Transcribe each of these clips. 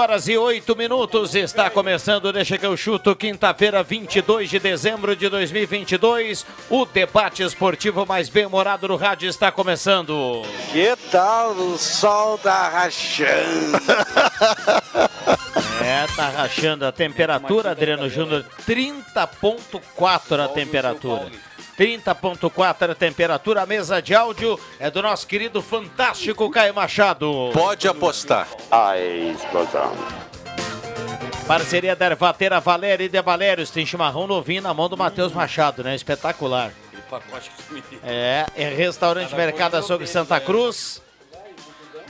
Horas e oito minutos, está começando, deixa que eu chuto, quinta-feira, 22 de dezembro de 2022. O debate esportivo mais bem-humorado no rádio está começando. Que tal o sol tá rachando? É, tá rachando a temperatura, Adriano Júnior, 30.4 a temperatura. 30.4 a temperatura, a mesa de áudio é do nosso querido fantástico Caio Machado. Pode apostar. Aí, explosão. Parceria da Ervatera Valéria e de Valérios. Tem chimarrão novinho na mão do Matheus Machado, né? Espetacular. É, é restaurante Mercado Açougue Santa Cruz.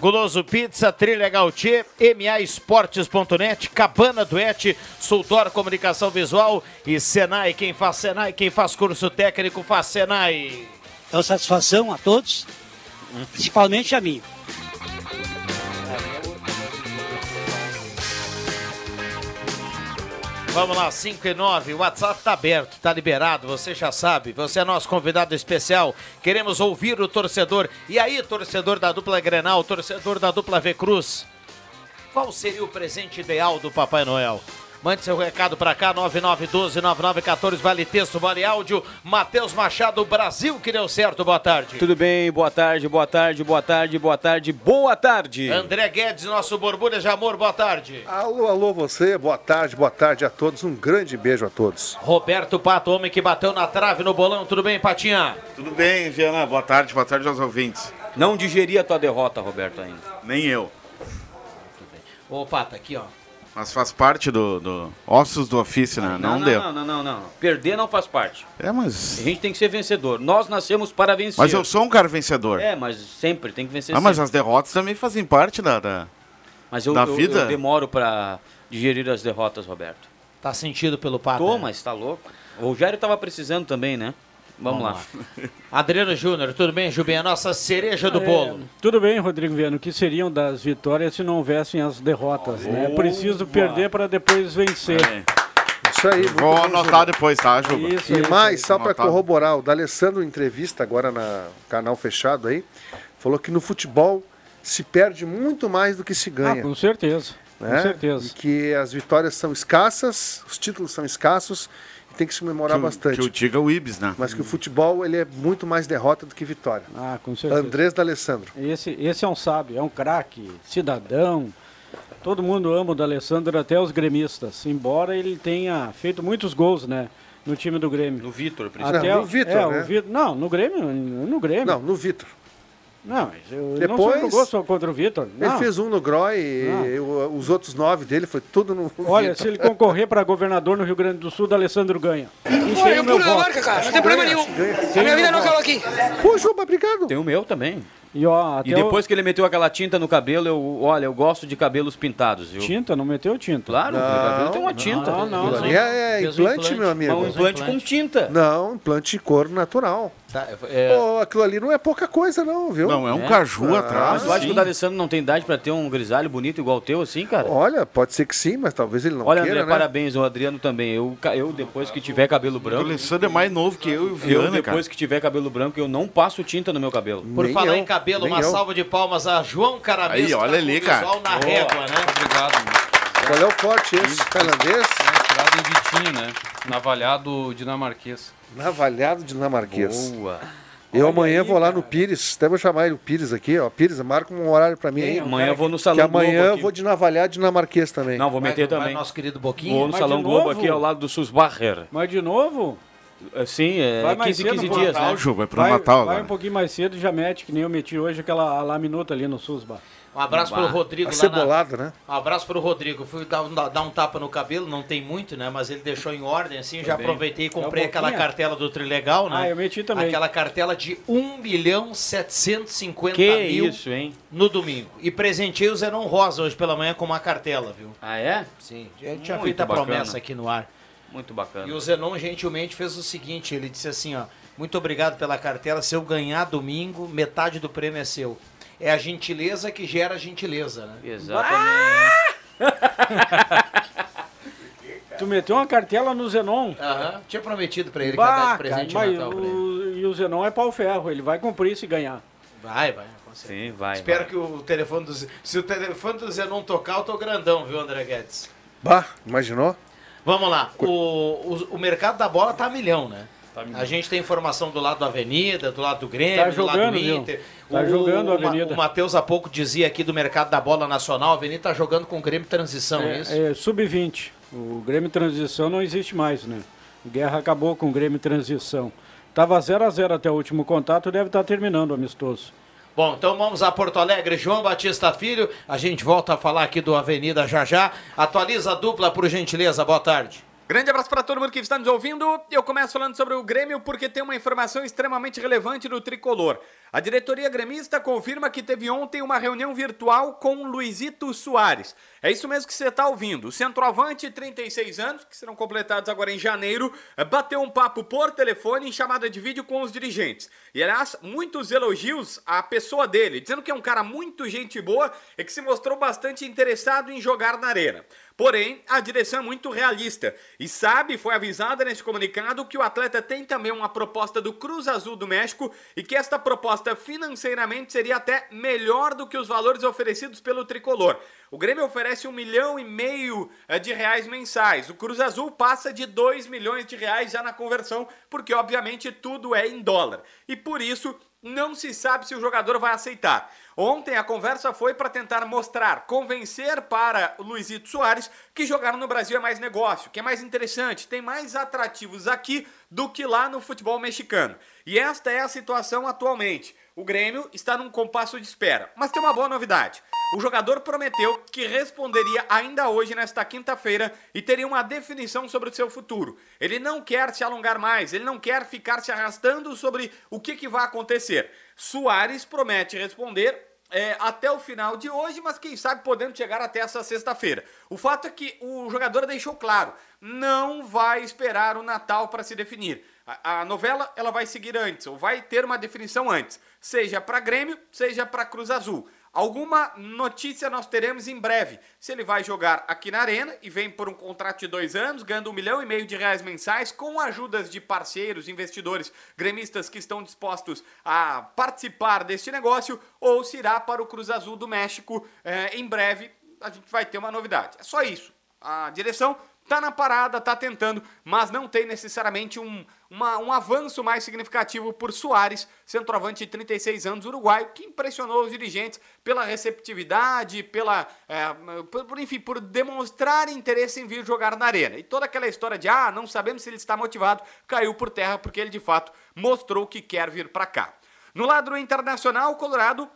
Guloso Pizza, Trilha Gautier, MA Esportes.net, Cabana Duete, Sultor Comunicação Visual e Senai. Quem faz Senai, quem faz curso técnico faz Senai. É uma satisfação a todos, principalmente a mim. Vamos lá, 5 e 9. O WhatsApp tá aberto, tá liberado, você já sabe. Você é nosso convidado especial. Queremos ouvir o torcedor. E aí, torcedor da dupla Grenal, torcedor da dupla V Cruz? Qual seria o presente ideal do Papai Noel? Mande seu recado para cá, 9912-9914, vale texto, vale áudio. Matheus Machado, Brasil que deu certo, boa tarde. Tudo bem, boa tarde, boa tarde, boa tarde, boa tarde, boa tarde. André Guedes, nosso borbulha de amor, boa tarde. Alô, alô você, boa tarde, boa tarde a todos, um grande beijo a todos. Roberto Pato, homem que bateu na trave no bolão, tudo bem, Patinha? Tudo bem, Viana? Boa tarde, boa tarde aos ouvintes. Não digeri a tua derrota, Roberto, ainda. Nem eu. Ô, Pata, aqui, ó. Mas faz parte do, do ossos do ofício, né? Não, não, deu. não, não, não, não. Perder não faz parte. É, mas. A gente tem que ser vencedor. Nós nascemos para vencer. Mas eu sou um cara vencedor. É, mas sempre tem que vencer. Ah, mas as derrotas também fazem parte da. da... Mas eu, da eu- vida? eu demoro para digerir as derrotas, Roberto. Tá sentido pelo Pata? Tô, mas tá louco. O Rogério tava precisando também, né? Vamos, Vamos lá. Adriano Júnior, tudo bem, Jubinho? A nossa cereja do É, bolo. Tudo bem, Rodrigo Viano. O que seriam das vitórias se não houvessem as derrotas? né? É preciso perder para depois vencer. Isso aí, Vou anotar Juba. depois, tá, Juba? Isso, E isso mais, aí. só para corroborar, o D'Alessandro, em entrevista agora na canal fechado aí, falou que no futebol se perde muito mais do que se Ah, ganha. com certeza. né? Com certeza. E que as vitórias são escassas, os títulos são escassos tem que se comemorar Que bastante. Que o diga o Ibis, né? Mas que o futebol ele é muito mais derrota do que vitória. Ah, com certeza. Andrés D'Alessandro. Esse, esse é um sábio, é um craque, cidadão. Todo mundo ama o D'Alessandro, até os gremistas. Embora ele tenha feito muitos gols, né? No time do Grêmio. No Vitor, principalmente. Até no o- Vitor, é, né? o Vitor. Não, no Grêmio. No Grêmio. Não, no Vitor. Não, mas eu Depois- não sou jogou só contra o Vitor. Ele fez um no Groy e os outros nove dele foi tudo no Olha, Vitor. se ele concorrer para governador no Rio Grande do Sul, D'Alessandro ganha. E tem o meu voto. cara, não tem problema nenhum. A minha vida não acaba aqui. Pô, Juba, obrigado. Tem o meu também. E, ó, até E depois que ele meteu aquela tinta no cabelo, eu, olha, eu gosto de cabelos pintados, o... viu? Tinta, não meteu tinta. Claro, o cabelo tem uma tinta. Não, não. Ali é, um implante, implante. meu amigo. Um implante com tinta. Não, implante de couro natural. Tá, é, Pô, aquilo ali não é pouca coisa, não, viu? Não, é um É? caju Ah, atrás. Mas tu acha que o D'Alessandro não tem idade pra ter um grisalho bonito igual o teu, assim, cara? Olha, pode ser que sim, mas talvez ele não Olha, queira, André, né? parabéns, o Adriano também. Eu, eu depois que tiver cabelo O branco, Alessandro é mais novo que eu e o eu Viana, cara. depois que tiver cabelo branco, eu não passo tinta no meu cabelo. por Nem falar eu, em cabelo, nem uma eu. salva de palmas a João Caramês. Aí, que olha tá ali, cara. na régua, né? Obrigado, mano. Qual é o corte esse? Tailandês? Mestrado em Vitinho, né? Navalhado dinamarquês. Navalhado dinamarquês. Boa. Eu amanhã vou lá no Pires, até vou chamar ele o Pires aqui, ó. Pires, marca um horário pra mim aí. Amanhã eu vou no Que Salão amanhã Globo eu aqui. vou de navalhar dinamarquês também. Não, vou meter Vai- vai também. nosso querido Boquinha. Vou no Mas Salão Globo aqui ao lado do Susbacher. Mas de novo? Sim, é Vai mais 15, cedo 15 pro dias, Natal, né? Ju, vai pro vai, Natal vai agora. um pouquinho mais cedo e já mete, que nem eu meti hoje, aquela lá minuta ali no Susba. Um abraço pro Rodrigo A lá na... cebolada, né? Um abraço pro Rodrigo. Fui dar, um- dar um tapa no cabelo, não tem muito, né? Mas ele deixou em ordem, assim. Já bem. aproveitei e comprei É o aquela cartela do Trilegal, né? Ah, eu meti também. Aquela cartela de 1 milhão 750 Que mil isso, hein? no domingo. E presenteei o Zenon Rosa hoje pela manhã com uma cartela, viu? Ah, é? Sim, já tinha Muito feito a promessa aqui no ar. Muito E bacana. o Zenon gentilmente fez o seguinte, ele disse assim, ó, muito obrigado pela cartela, se eu ganhar domingo, metade do prêmio é seu. É a gentileza que gera gentileza, né? Exatamente. Tu meteu uma cartela no Zenon. Aham, tinha prometido pra ele que ia dar de presente cara, de mas Natal pra ele. o, e o Zenon é pau ferro, ele vai cumprir se ganhar. Vai, vai, com certeza. Sim, vai. Espero vai. que o telefone do... Se o telefone do Zenon tocar, eu tô grandão, viu, André Guedes? Bah, imaginou? Vamos lá, o, o, o mercado da bola tá a milhão, né? A gente tem informação do lado da Avenida, do lado do Grêmio, Tá do lado jogando, do? Inter. Tá jogando a o Avenida. O Matheus há pouco dizia aqui do mercado da bola nacional, a Avenida tá jogando com o Grêmio Transição, é, isso? É, é sub-20. O Grêmio Transição não existe mais, né? O Guerra acabou com o Grêmio Transição. Tava 0 a 0 até o último contato, deve estar terminando o amistoso. Bom, então vamos a Porto Alegre, João Batista Filho. A gente volta a falar aqui do Avenida já já. Atualiza a dupla, por gentileza. Boa tarde. Grande abraço para todo mundo que está nos ouvindo. Eu começo falando sobre o Grêmio porque tem uma informação extremamente relevante do tricolor. A diretoria gremista confirma que teve ontem uma reunião virtual com Luizito Soares. É isso mesmo que você está ouvindo. O centroavante, 36 anos, que serão completados agora em janeiro, bateu um papo por telefone em chamada de vídeo com os dirigentes. E aliás, muitos elogios à pessoa dele, dizendo que é um cara muito gente boa e que se mostrou bastante interessado em jogar na arena. Porém, a direção é muito realista e sabe, foi avisada nesse comunicado, que o atleta tem também uma proposta do Cruz Azul do México e que esta proposta financeiramente seria até melhor do que os valores oferecidos pelo tricolor. O Grêmio oferece um milhão e meio eh, de reais mensais. O Cruz Azul passa de 2 milhões de reais já na conversão, porque obviamente tudo é em dólar. E por isso não se sabe se o jogador vai aceitar. Ontem a conversa foi para tentar mostrar, convencer para Luizito Soares que jogar no Brasil é mais negócio, que é mais interessante, tem mais atrativos aqui do que lá no futebol mexicano. E esta é a situação atualmente. O Grêmio está num compasso de espera. Mas tem uma boa novidade. O jogador prometeu que responderia ainda hoje, nesta quinta-feira, e teria uma definição sobre o seu futuro. Ele não quer se alongar mais, ele não quer ficar se arrastando sobre o que, que vai acontecer. Soares promete responder é, até o final de hoje, mas quem sabe podendo chegar até essa sexta-feira. O fato é que o jogador deixou claro, não vai esperar o Natal para se definir. A, a novela ela vai seguir antes, ou vai ter uma definição antes, seja para Grêmio, seja para Cruz Azul. Alguma notícia nós teremos em breve. Se ele vai jogar aqui na Arena e vem por um contrato de dois anos, ganhando um milhão e meio de reais mensais, com ajudas de parceiros, investidores, gremistas que estão dispostos a participar deste negócio, ou se irá para o Cruz Azul do México eh, em breve. A gente vai ter uma novidade. É só isso. A direção tá na parada, tá tentando, mas não tem necessariamente um, uma- um avanço mais significativo por Soares, centroavante de 36 anos, uruguaio, que impressionou os dirigentes pela receptividade, pela, é, por, enfim, por demonstrar interesse em vir jogar na arena. E toda aquela história de, ah, não sabemos se ele está motivado, caiu por terra porque ele de fato mostrou que quer vir para cá. No lado internacional, o Colorado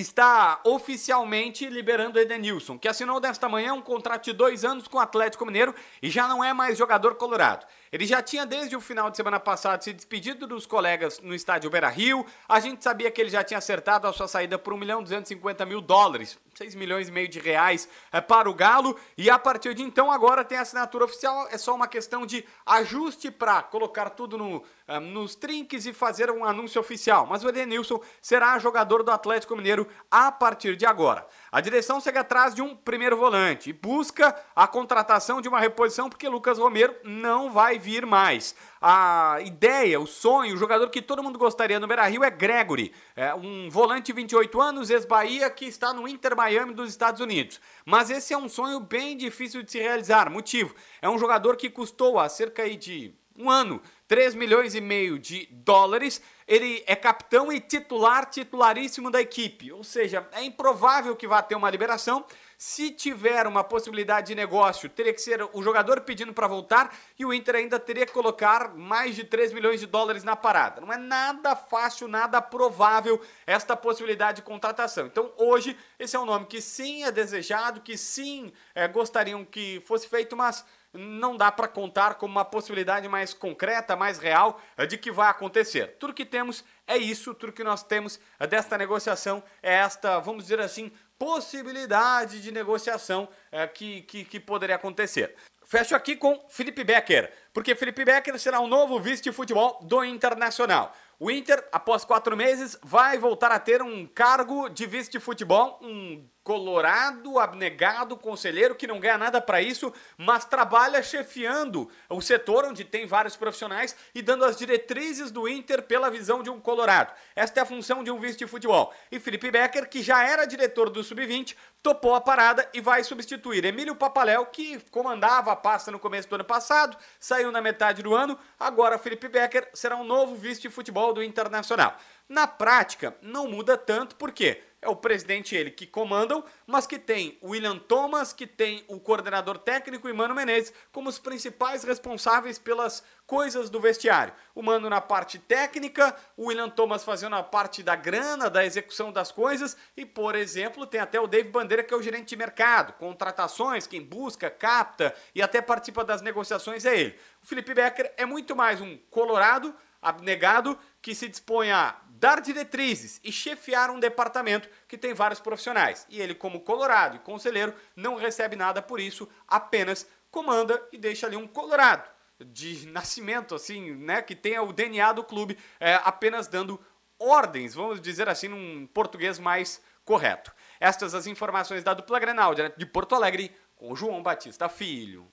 está oficialmente liberando Edenilson, que assinou nesta manhã um contrato de dois anos com o Atlético Mineiro e já não é mais jogador colorado. Ele já tinha desde o final de semana passado se despedido dos colegas no estádio Beira Rio. A gente sabia que ele já tinha acertado a sua saída por 1 milhão e 250 mil dólares, 6 milhões e meio de reais é, para o Galo. E a partir de então, agora tem a assinatura oficial. É só uma questão de ajuste para colocar tudo no, ah, nos trinques e fazer um anúncio oficial. Mas o Edenilson será jogador do Atlético Mineiro a partir de agora. A direção segue atrás de um primeiro volante e busca a contratação de uma reposição porque Lucas Romero não vai vir mais. A ideia, o sonho, o jogador que todo mundo gostaria no Beira-Rio é Gregory, é um volante de 28 anos, ex-Bahia, que está no Inter Miami dos Estados Unidos. Mas esse é um sonho bem difícil de se realizar. Motivo, é um jogador que custou há cerca de um ano 3 milhões e meio de dólares. Ele é capitão e titular, titularíssimo da equipe. Ou seja, é improvável que vá ter uma liberação. Se tiver uma possibilidade de negócio, teria que ser o jogador pedindo para voltar e o Inter ainda teria que colocar mais de 3 milhões de dólares na parada. Não é nada fácil, nada provável esta possibilidade de contratação. Então, hoje, esse é um nome que sim é desejado, que sim é, gostariam que fosse feito, mas não dá para contar como uma possibilidade mais concreta, mais real eh, de que vai acontecer. Tudo que temos é isso, tudo que nós temos eh, desta negociação é esta, vamos dizer assim, possibilidade de negociação é, que, que, que poderia acontecer. Fecho aqui com Felipe Becker, porque Felipe Becker será o novo vice de futebol do Internacional. O Inter, após quatro meses, vai voltar a ter um cargo de vice de futebol, um colorado, abnegado conselheiro que não ganha nada para isso, mas trabalha chefiando o setor onde tem vários profissionais e dando as diretrizes do Inter pela visão de um colorado. Esta é a função de um vice de futebol. E Felipe Becker, que já era diretor do Sub-20, topou a parada e vai substituir Emílio Papaléu, que comandava a pasta no começo do ano passado, saiu na metade do ano, agora Felipe Becker será um novo vice de futebol do Internacional. Na prática, não muda tanto, porque é o presidente ele que comandam, mas que tem o William Thomas, que tem o coordenador técnico e Mano Menezes como os principais responsáveis pelas coisas do vestiário. O Mano na parte técnica, o William Thomas fazendo a parte da grana, da execução das coisas e, por exemplo, tem até o Dave Bandeira que é o gerente de mercado, contratações, quem busca, capta e até participa das negociações é ele. O Felipe Becker é muito mais um colorado abnegado que se dispõe a dar diretrizes e chefiar um departamento que tem vários profissionais. E ele, como colorado e conselheiro, não recebe nada por isso, apenas comanda e deixa ali um colorado de nascimento, assim, né, que tenha o DNA do clube, é, apenas dando ordens, vamos dizer assim, num português mais correto. Estas as informações da dupla Grenal, de Porto Alegre, com João Batista Filho.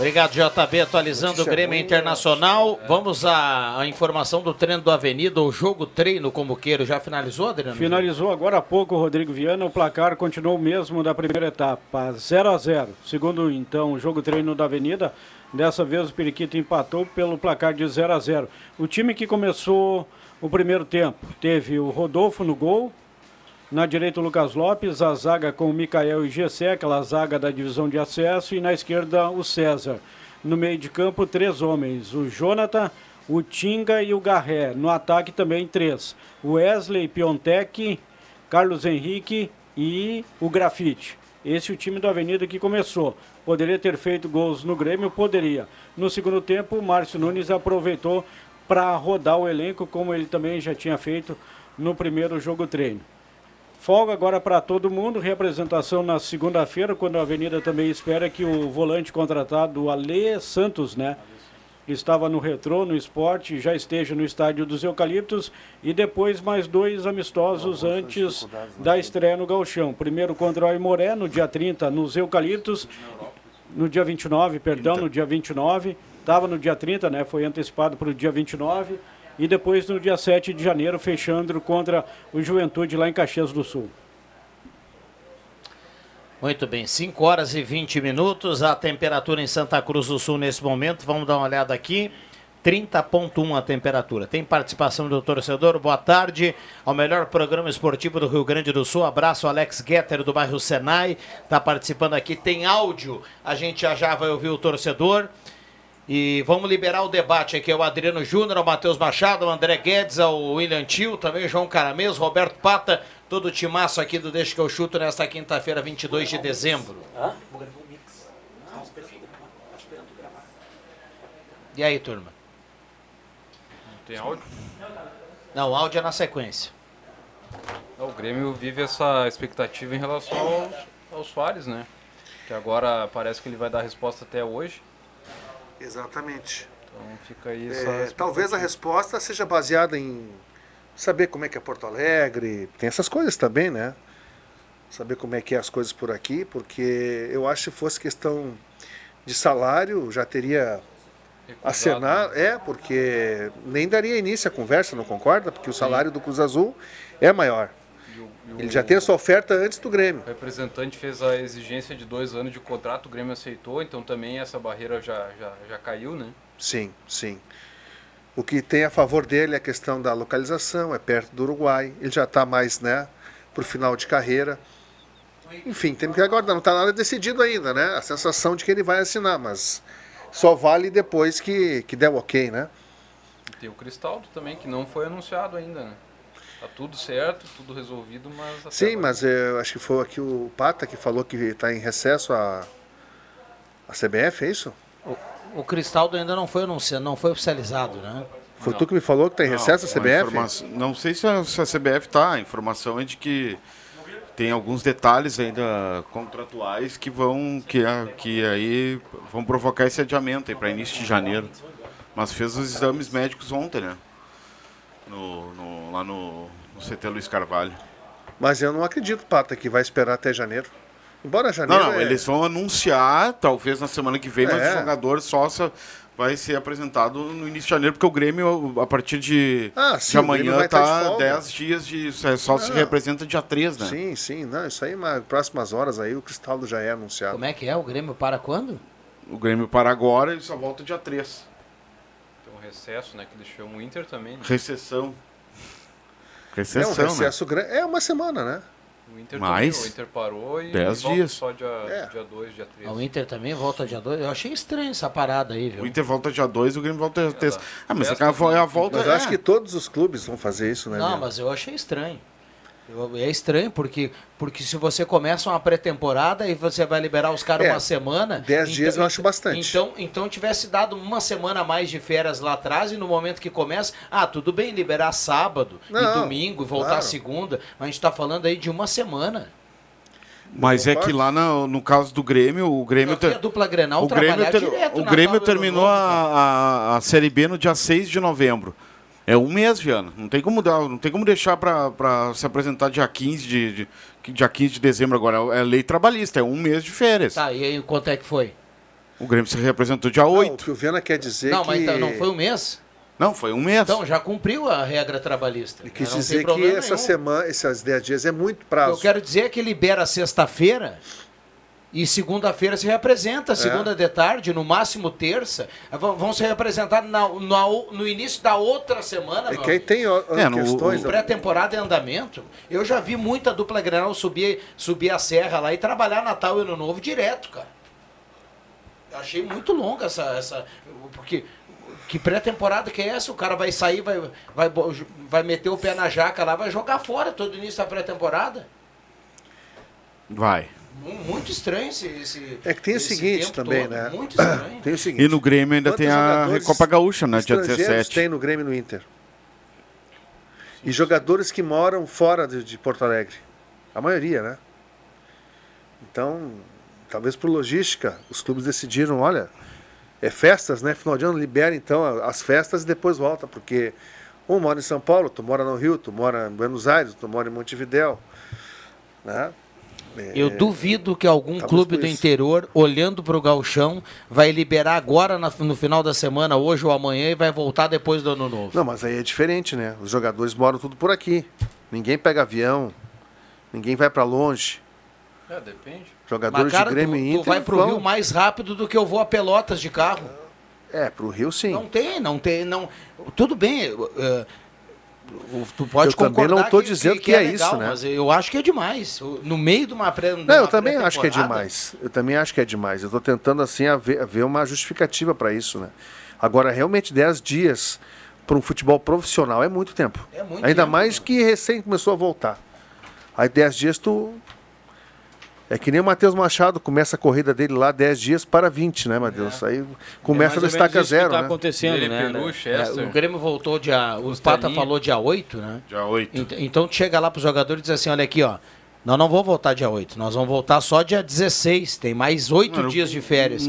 Obrigado, JB, atualizando o Grêmio Internacional. Vamos à, à, informação do treino do Avenida, o jogo treino como queiro. Já finalizou, Adriano? Finalizou agora há pouco, Rodrigo Viana. O placar continuou o mesmo da primeira etapa, 0 a 0 Segundo, então, o jogo treino da Avenida. Dessa vez o Periquito empatou pelo placar de 0 a 0 O time que começou o primeiro tempo teve o Rodolfo no gol, na direita, o Lucas Lopes, a zaga com o Mikael e Gessé, aquela zaga da divisão de acesso, e na esquerda, o César. No meio de campo, três homens: o Jonathan, o Tinga e o Garré. No ataque, também três: Wesley, Piontek, Carlos Henrique e o Grafite. Esse é o time do Avenida que começou. Poderia ter feito gols no Grêmio? Poderia. No segundo tempo, o Márcio Nunes aproveitou para rodar o elenco, como ele também já tinha feito no primeiro jogo treino. Folga agora para todo mundo, representação na segunda-feira, quando a Avenida também espera que o volante contratado, Alê Santos, né? Que estava no retrô, no esporte, já esteja no estádio dos Eucaliptos e depois mais dois amistosos antes da estreia no Galchão. Primeiro contra o Aimoré, no dia 30, nos Eucaliptos, no dia 29, perdão, no dia 29, estava no dia 30, né? Foi antecipado para o dia 29 e depois no dia 7 de janeiro fechando contra o Juventude lá em Caxias do Sul. Muito bem, 5 horas e 20 minutos, a temperatura em Santa Cruz do Sul nesse momento, vamos dar uma olhada aqui. 30.1 a temperatura. Tem participação do torcedor. Boa tarde ao melhor programa esportivo do Rio Grande do Sul. Abraço Alex Getter do bairro Senai. Está participando aqui. Tem áudio. A gente já já vai ouvir o torcedor. E vamos liberar o debate aqui. É o Adriano Júnior, o Matheus Machado, o André Guedes, o William Tio, também o João Caramês, Roberto Pata, todo o timaço aqui do Deixa que eu chuto nesta quinta-feira, 22 de dezembro. E aí, turma? Não tem áudio? Não, o áudio é na sequência. O Grêmio vive essa expectativa em relação aos, aos Soares, né? Que agora parece que ele vai dar resposta até hoje. Exatamente. Então fica aí é, Talvez a resposta seja baseada em saber como é que é Porto Alegre, tem essas coisas também, né? Saber como é que é as coisas por aqui, porque eu acho que se fosse questão de salário, já teria acenar, né? é, porque nem daria início à conversa, não concorda? Porque o salário Sim. do Cruz Azul é maior. Ele já tem a sua oferta antes do Grêmio. O representante fez a exigência de dois anos de contrato, o Grêmio aceitou, então também essa barreira já, já, já caiu, né? sim, sim. O que tem a favor dele é a questão da localização, é perto do Uruguai. Ele já está mais, né, pro final de carreira. Enfim, tem que agora não está nada decidido ainda, né? A sensação de que ele vai assinar, mas só vale depois que, que der o ok, né? Tem o Cristaldo também, que não foi anunciado ainda, né? Tá tudo certo, tudo resolvido, mas... Sim, agora- mas eu acho que foi aqui o Pata que falou que está em recesso a, a CBF, é isso? O Cristaldo ainda não foi anunciado, não foi oficializado, né? Foi tu que me falou que está em recesso a Não, CBF? informação- Não sei se a, se a CBF tá. A informação é de que tem alguns detalhes ainda contratuais que vão que, a- que aí vão provocar esse adiamento aí para início de janeiro. Mas fez os exames médicos ontem, né? No, no- lá no, no CT Luiz Carvalho. Mas eu não acredito, Pata, que vai esperar até janeiro. Embora janeiro. Não, não, é- eles vão anunciar, talvez na semana que vem, mas É. o jogador só se- vai ser apresentado no início de janeiro, porque o Grêmio, a partir de, Ah, sim, amanhã, vai estar de tá folga. 10 dias de. Só se Não. representa dia 3, né? Sim, sim. Não, isso aí, nas próximas horas aí, o Cristaldo já é anunciado. Como é que é? O Grêmio para quando? O Grêmio para agora e só volta dia 3. Recesso, né? Que deixou o Inter também. Né? Recessão. É um Recessão, né? recesso grande. É uma semana, né? O Inter Mais? também, o Inter parou e Dez volta dias. só dia É. 2, dia 2, dia 3. O Inter também volta dia 2. Eu achei estranho essa parada aí, viu? O Inter volta dia 2 o Grêmio volta dia 3. Ah, mas é, a, é volta. Mas eu é. acho que todos os clubes vão fazer isso, né? Não, Leandro? mas eu achei estranho. É estranho porque, porque se você começa uma pré-temporada e você vai liberar os caras É, uma semana. dez dias eu acho bastante. Então, então tivesse dado uma semana a mais de férias lá atrás e no momento que começa, ah, tudo bem liberar sábado e Não, domingo e voltar claro. segunda, mas a gente tá falando aí de uma semana. Mas é que lá no, no caso do Grêmio, o Grêmio. Vi a ter- dupla Grenal o Grêmio, ter- direto o Grêmio e terminou a, a, a Série B no dia 6 de novembro. É um mês, Viana. Não tem como, dar, não tem como deixar para se apresentar dia 15 de, de, dia 15 de dezembro agora. É lei trabalhista, é um mês de férias. Tá, e aí quanto é que foi? O Grêmio se representou dia Não, 8. o que o Viana quer dizer não, que... mas então não foi um mês? Não, foi um mês. Então já cumpriu a regra trabalhista. Ele quis Não tem dizer que essa nenhum. semana, esses 10 dias é muito O que prazo. eu quero dizer é que libera sexta-feira e segunda-feira se representa, segunda de tarde, no máximo terça. Vão se representar na- na- no início da outra semana. É meu que aí amigo. tem ó, É, no- questões... o- da- Pré-temporada em andamento. Eu já vi muita dupla Grenal subir, subir a serra lá e trabalhar Natal e Ano Novo direto, cara. Eu achei muito longa essa. essa porque. Que pré-temporada que é essa? O cara vai sair, vai, vai, vai meter o pé na jaca lá, vai jogar fora todo início da pré-temporada. Vai. Mu- Muito estranho esse. esse É que tem o seguinte tempo também, todo. né? Muito estranho. Tem o seguinte... E no Grêmio ainda tem a Recopa Gaúcha, né? Dia estrangeiros 17. tem no Grêmio e no Inter? E jogadores que moram fora de, de Porto Alegre. A maioria, né? Então, talvez por logística, os clubes decidiram, olha, é festas, né? Final de ano libera então as festas e depois volta, porque um mora em São Paulo, tu mora no Rio, tu mora em Buenos Aires, tu mora em Montevidéu, né? É, Eu duvido que algum talvez clube do interior, olhando para o galchão, vai liberar agora na- no final da semana, hoje ou amanhã, e vai voltar depois do ano novo. Não, mas aí é diferente, né? Os jogadores moram tudo por aqui. Ninguém pega avião, ninguém vai pra longe. É, depende. Jogadores cara, de Grêmio tu, e tu Inter vai pro vão. Rio mais rápido do que eu vou a Pelotas de carro. É, pro Rio sim. Não tem, não tem, não. Tudo bem. eh, tu pode Eu também concordar não tô dizendo que é legal, isso, né? Mas eu acho que é demais. No meio de uma pré Não, eu também acho que é demais. Eu também acho que é demais. Eu tô tentando assim haver, haver uma justificativa para isso, né? Agora, realmente 10 dias para um futebol profissional é muito tempo. É muito Ainda tempo, mais que recém começou a voltar. Aí 10 dias tu é que nem o Matheus Machado começa a corrida dele lá 10 dias para 20, né, Matheus? Aí começa É da estaca isso que zero, tá né? acontecendo, Ele, né? Peru, né? É, o Grêmio voltou dia. O. Pata falou dia 8, né? Dia 8. Ent- Então tu chega lá pro jogador e diz assim: olha aqui, ó. Nós não vamos voltar dia 8, nós vamos voltar só dia 16. Tem mais oito Mano, dias de férias.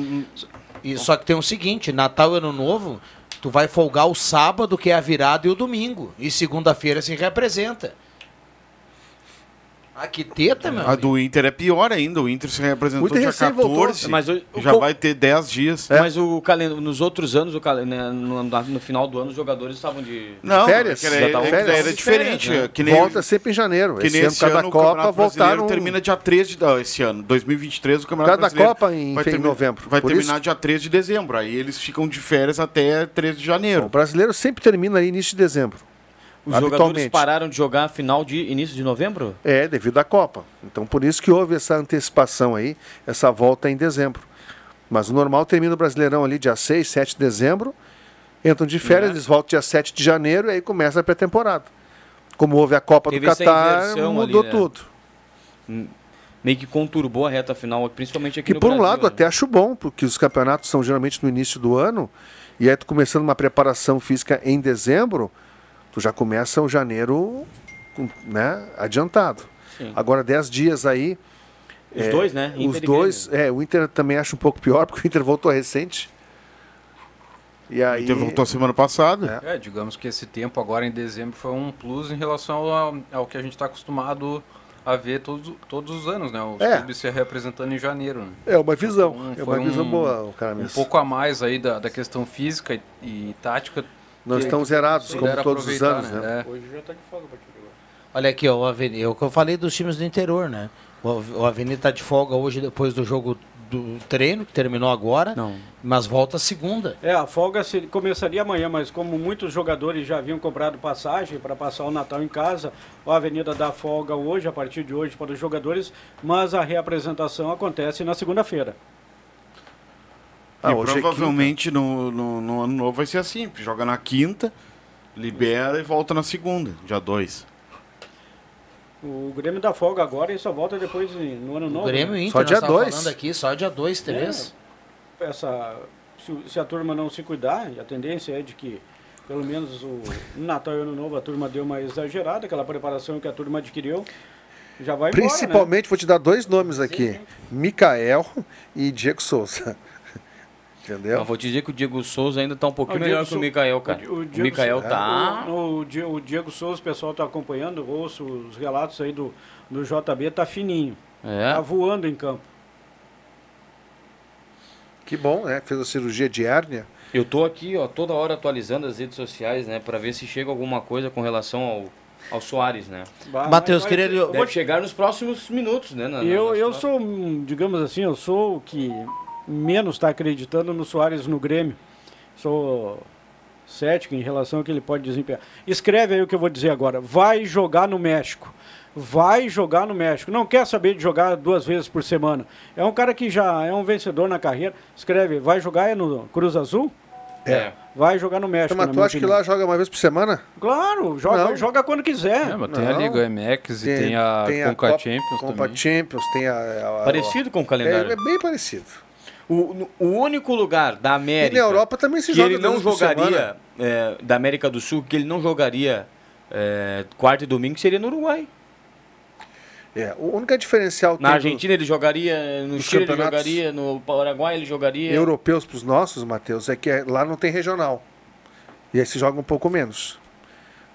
E, só que tem o seguinte: Natal e Ano Novo, tu vai folgar o sábado, que é a virada, e o domingo. E segunda-feira se representa. Ah, que teta, meu. A do Inter é pior ainda. O Inter se representou O Inter dia recém voltou. 14. Mas o- o já co- vai ter 10 dias. Mas o calen- nos outros anos, o calen- né, no, no final do ano, os jogadores estavam de. Não, Férias. é era, Já é férias. era diferente. Férias, né? que nem, Volta sempre em janeiro. que esse nem ano, esse cada ano o Copa voltaram. termina dia 3 de... Não, esse ano, 2023, o Campeonato Cada Brasileiro Copa em vai termi- novembro. Vai Por terminar isso- dia 3 de dezembro. Aí eles ficam de férias até 3 de janeiro. O brasileiro sempre termina aí início de dezembro. Os jogadores pararam de jogar final de início de novembro? É, devido à Copa. Então por isso que houve essa antecipação aí, essa volta em dezembro. Mas o normal termina o Brasileirão ali dia 6, 7 de dezembro. Entram de férias, Né? eles voltam dia 7 de janeiro e aí começa a pré-temporada. Como houve a Copa Teve do Catar, mudou ali, né? tudo. Meio que conturbou a reta final, principalmente aqui Que no por um Brasil, lado né? até acho bom, porque os campeonatos são geralmente no início do ano, e aí tu começando uma preparação física em dezembro, tu já começa o janeiro né, adiantado. Sim. Agora 10 dias aí. Os é, dois, né? Os Inter e dois, é, o Inter também acho um pouco pior, porque o Inter voltou recente. E aí. O Inter voltou semana passada. É, digamos que esse tempo agora em dezembro foi um plus em relação ao, ao que a gente está acostumado a ver todos, todos os anos, né? Os É. clubes se representando em janeiro. né? É uma visão. Então, é foi uma visão um- boa, o cara Um pouco a mais aí da, da questão física e, e tática. Que- estão zerados, como todos os anos, né? É. Hoje já tá de folga. Olha aqui, ó, o Avenida, é o que eu falei dos times do interior, né? O, o Avenida tá de folga hoje depois do jogo do treino, que terminou agora, Não. mas volta segunda. É, a folga se- começaria amanhã, mas como muitos jogadores já haviam comprado passagem para passar o Natal em casa, a Avenida dá folga hoje, a partir de hoje, para os jogadores, mas a reapresentação acontece na segunda-feira. Ah, e é provavelmente no, no, no ano novo vai ser assim: joga na quinta, libera e volta na segunda, dia 2. O Grêmio dá folga agora e só volta depois no ano O novo. Grêmio e né? Inter, Só dia tava dois. falando aqui, só dia 2, 3. Essa, se, se a turma não se cuidar, e a tendência é de que, pelo menos o no Natal e Ano Novo, a turma deu uma exagerada, aquela preparação que a turma adquiriu, já vai embora, né? Principalmente, vou te dar dois nomes aqui: Micael e Diego Souza. Entendeu? Eu vou te dizer que o Diego Souza ainda tá um pouquinho O melhor que o Mikael, cara. O, O, Diego Mikael Sou- tá. O, o Di- o Diego Souza, o pessoal está acompanhando, ouço os relatos aí do, do JB, tá fininho. É. Tá voando em campo. Que bom, né? Fez a cirurgia de hérnia. Eu tô aqui, ó, toda hora atualizando as redes sociais, né, pra ver se chega alguma coisa com relação ao, ao Soares, né? Matheus, mas- queria vou Deve te- chegar nos próximos minutos, né? na- na- Eu, eu próximas- sou, digamos assim, eu sou o que menos está acreditando no Soares no Grêmio. Sou cético em relação ao que ele pode desempenhar. Escreve aí o que eu vou dizer agora. Vai jogar no México. Vai jogar no México. Não quer saber de jogar duas vezes por semana. É um cara que já é um vencedor na carreira. Escreve, vai jogar é no Cruz Azul? É. Vai jogar no México. Mas tu acha que lá joga uma vez por semana? Claro, joga, Não. joga quando quiser. É, mas tem a Não. Liga MX e tem, a Conca Copa- Champions Conca também. Champions, tem a. a- Parecido com o É, calendário. é bem parecido. O, o único lugar da E América na Europa também se que joga ele não jogaria, é, da América do Sul, que ele não jogaria é, quarta e domingo, seria no Uruguai. É, o único diferencial Na Argentina ele jogaria, no Chile ele jogaria, no Paraguai ele jogaria. europeus para os nossos, Matheus, é que é- lá não tem regional. E aí se joga um pouco menos.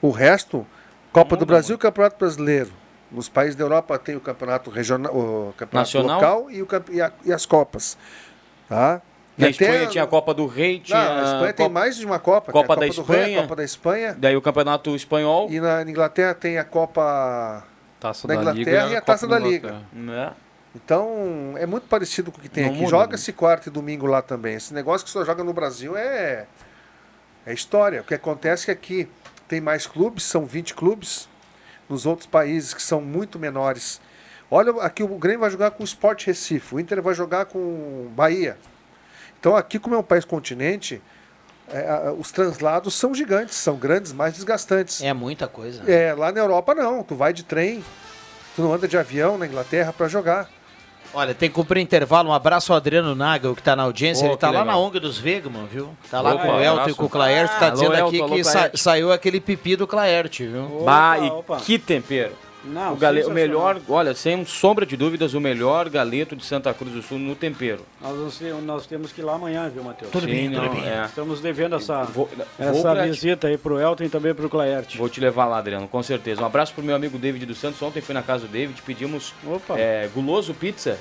O resto, Copa do Brasil e Campeonato Brasileiro. Nos países da Europa tem o campeonato regional, o campeonato Nacional? local e, o, e, a- e as copas. Tá? E Na até- Espanha tinha a Copa do Rei, tinha Não, a Espanha tem Copa- mais de uma Copa. Copa tem a da Copa do Rei, Espanha. a Copa da Espanha. Daí o Campeonato Espanhol. E na Inglaterra tem a Copa Taça da da Liga Inglaterra e a Copa Taça da Liga. Inglaterra. né? Então, é muito parecido com o que tem Não aqui. Joga-se quarta e domingo lá também. Esse negócio que só joga no Brasil é, é história. O que acontece é que aqui tem mais clubes, são 20 clubes. Nos outros países que são muito menores. Olha, aqui o Grêmio vai jogar com o Sport Recife, o Inter vai jogar com o Bahia. Então, aqui, como é um país continente, é, os translados são gigantes, são grandes, mais desgastantes. É muita coisa. né? É, lá na Europa não, tu vai de trem, tu não anda de avião na Inglaterra para jogar. Olha, tem que cumprir intervalo. Um abraço ao Adriano Nagel, que tá na audiência. Oh, Ele tá que lá legal. na ONG dos Vegman, viu? Tá lá Opa, com o Elton abraço. e com o Claerte. Tá Ah, alô, dizendo Elton, aqui alô, que sa- Claerte. saiu aquele pipi do Claerte, viu? Bah, Opa, e opa. que tempero. Não, o, gale... o melhor, olha, sem sombra de dúvidas, o melhor galeto de Santa Cruz do Sul no tempero. Nós, nós temos- que ir lá amanhã, viu, Matheus? Tudo bem, tudo bem. É. Estamos devendo essa, Vou- vou essa visita aí pro Elton e também pro Claerte. Vou te levar lá, Adriano, com certeza. Um abraço pro meu amigo David dos Santos. Ontem fui na casa do David, pedimos Opa. é, guloso pizza.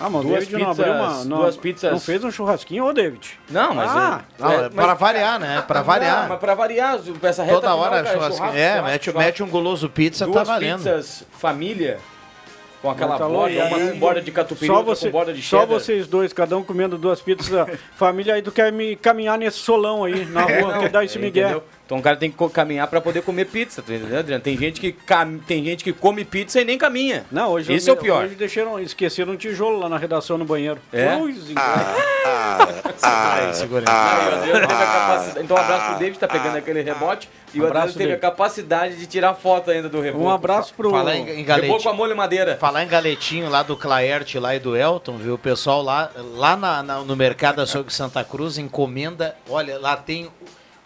Ah, mas o duas David não pizzas, abriu uma. Não, duas pizzas. Não fez um churrasquinho, ô David? Não, mas Ah, é, Não, é mas- pra variar, né? Pra variar. Não, mas pra variar, essa reta Toda final, hora cara, churrasco, É, churrasco, mete, churrasco. mete um guloso pizza, Duas tá valendo. pizzas família, com aquela Tá borda, uma com borda de catupiry, Só, você, com borda de só cheddar. vocês dois, cada um comendo duas pizzas. família aí, tu quer me caminhar nesse solão aí na rua, quer dar esse migué. Entendeu? Então o cara tem que caminhar pra poder comer pizza, tu entendeu, Adriano? Tem gente que cam... tem gente que come pizza e nem caminha. Não, hoje Esse é o pior. Hoje deixaram, esqueceram um tijolo lá na redação no banheiro. É? Aí. Ah, e o Adriano teve a capacidade. Então um abraço pro David, tá pegando aquele rebote. E o Abraço, Adriano teve David. a capacidade de tirar foto ainda do rebote. Um abraço pro. Falar em, em Reboco galetinho. com a molho madeira. Falar em galetinho lá do Claerte lá e do Elton, viu? O pessoal lá, lá na- na- no Mercado Açougue Santa Cruz encomenda. Olha, lá tem. o-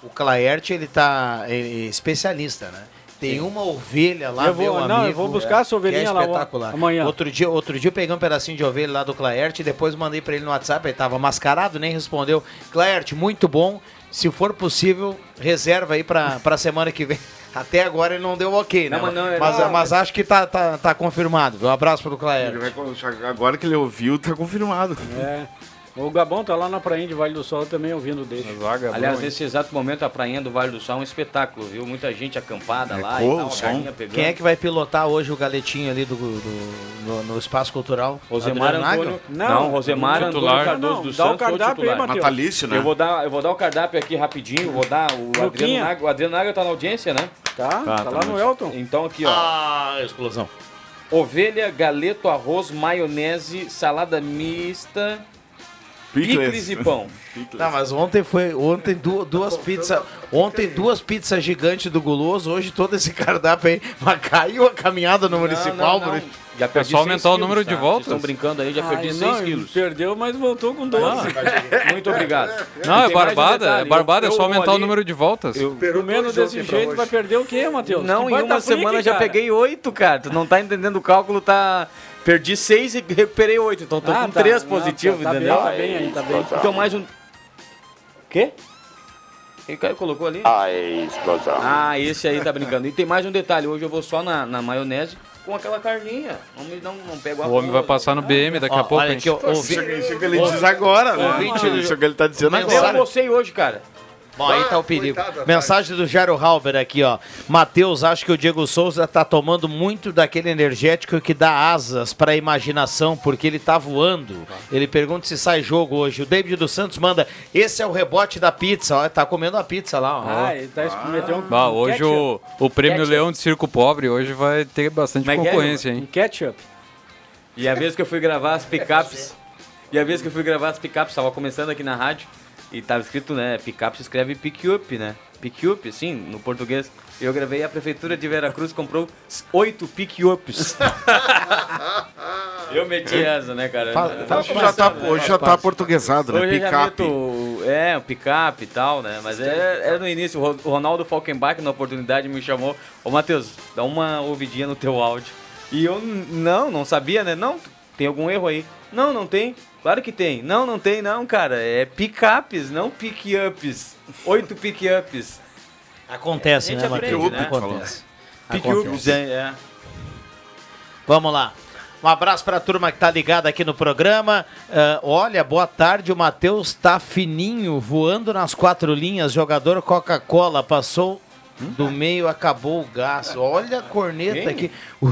O Claerte, ele tá é, é especialista, né? Tem uma ovelha lá, Eu vou- meu não, eu amigo, vou buscar essa que ovelhinha é lá espetacular. amanhã. Outro dia, outro dia eu peguei um pedacinho de ovelha lá do Claerte e depois mandei pra ele no WhatsApp, ele tava mascarado, nem respondeu. Claerte, muito bom. Se for possível, reserva aí pra, pra semana que vem. Até agora ele não deu ok, né? Não, mas não, é- mas, não, mas acho que tá, tá, tá confirmado. Um abraço pro colocar- agora que ele ouviu, tá confirmado. É. O Gabão tá lá na prainha de Vale do Sol também ouvindo dele. Zaga, Aliás, hein? nesse exato momento, a prainha do Vale do Sol é um espetáculo, viu? Muita gente acampada lá Ecoa e tal, pegando. Quem é que vai pilotar hoje o galetinho ali do, do- no, no Espaço Cultural? Rosemar Adriano? Antônio. Não, Rosemar Antônio. Cardoso Não, dos dá o Santos, cardápio aí, titular. Matheus. Natalício, né? Eu vou, dar, eu vou dar o cardápio aqui rapidinho, vou dar o Adriano Luquinha. Nagel. O Adriano Nagel tá na audiência, né? Tá, tá, tá lá no. Elton. Então aqui, ó. Ah, explosão. Ovelha, galeto, arroz, maionese, salada mista, picles e pão. Tá, mas ontem foi. Ontem du- duas pizzas. Ontem duas pizzas gigantes do guloso, hoje todo esse cardápio aí. Mas caiu a caminhada no municipal, não, não. Já perdi só seis aumentar o número tá? de Vocês voltas. estão brincando aí, já perdi Ai, 6 não, quilos. Perdeu, mas voltou com 12. Muito obrigado. Não, é um barbada. é barbada, é eu- só eu aumentar o ali- número de voltas. eu- Comendo desse jeito, vai perder o quê, Matheus? Não, Que em uma semana já cara. peguei 8, cara. Tu não tá entendendo o cálculo, tá. Perdi 6 e recuperei 8. Então tô Ah, com tá. 3 Não, positivos, tá, tá entendeu? Bem, tá bem aí, tá bem. Então mais um. Quê? Quem colocou ali? A explosão. Ah, esse aí tá brincando. E tem mais um detalhe, hoje eu vou só na, na maionese com aquela carninha. Não, me- não, não pego a O homem vai passar no BM daqui Ó, a pouco. olha aqui, ó, ouvi- Isso que ele diz agora, né? Ouvinte Isso que ele tá dizendo Mas eu agora. almocei hoje, cara. Bom, aí tá o perigo. coitado, rapaz. Mensagem do Jairo Halber aqui, ó. Matheus, acho que o Diego Souza tá tomando muito daquele energético que dá asas pra imaginação, porque ele tá voando. Ele pergunta se sai jogo hoje. O David dos Santos manda: esse é o rebote da pizza, ó. Tá comendo a pizza lá, ó. Ah, ele tá meteu um, Bah, um hoje o, o prêmio Ketchup. Leão de Circo Pobre hoje vai ter bastante Como é é, concorrência, Um hein? ketchup. E a vez que eu fui gravar as picapes. E a vez que eu fui gravar as picapes, tava começando aqui na rádio. E tava escrito, né? Picape se escreve pick-up, né? Pick-up, sim, no português. Eu gravei a prefeitura de Veracruz comprou oito pick-ups. eu meti essa, né, cara? Fala- fala Hoje já tá, hoje já tá portuguesado, né? Picape. meto, é, o picape e tal, né? Mas é, era no início. O Ro- o Ronaldo Falkenbach, na oportunidade, me chamou. Ô, Matheus, dá uma ouvidinha no teu áudio. E eu, não, não sabia, né? Não, tem algum erro aí. Não, não tem. Claro que tem. Não, não tem não, cara. É picapes, não pick-ups. Oito pick-ups. Acontece, A gente né, aprende, Matheus? né? Acontece. Pick-ups, é, é. Vamos lá. Um abraço pra turma que tá ligada aqui no programa. Ah, olha, boa tarde. O Matheus tá fininho, voando nas quatro linhas. Jogador Coca-Cola passou do meio, acabou o gás. Olha a corneta Quem? aqui. O,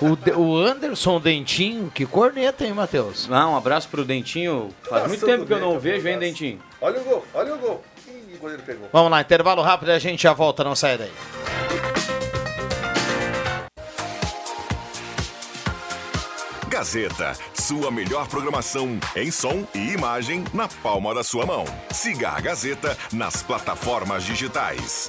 o, o Anderson Dentinho, que corneta, hein, Matheus? Não, um abraço pro Dentinho. Faz muito tempo que eu não vejo, hein, Dentinho? Olha o gol, olha o gol. Ih, o goleiro pegou. Vamos lá, intervalo rápido e a gente já volta, não sai daí. Gazeta, sua melhor programação em som e imagem na palma da sua mão. Siga a Gazeta nas plataformas digitais.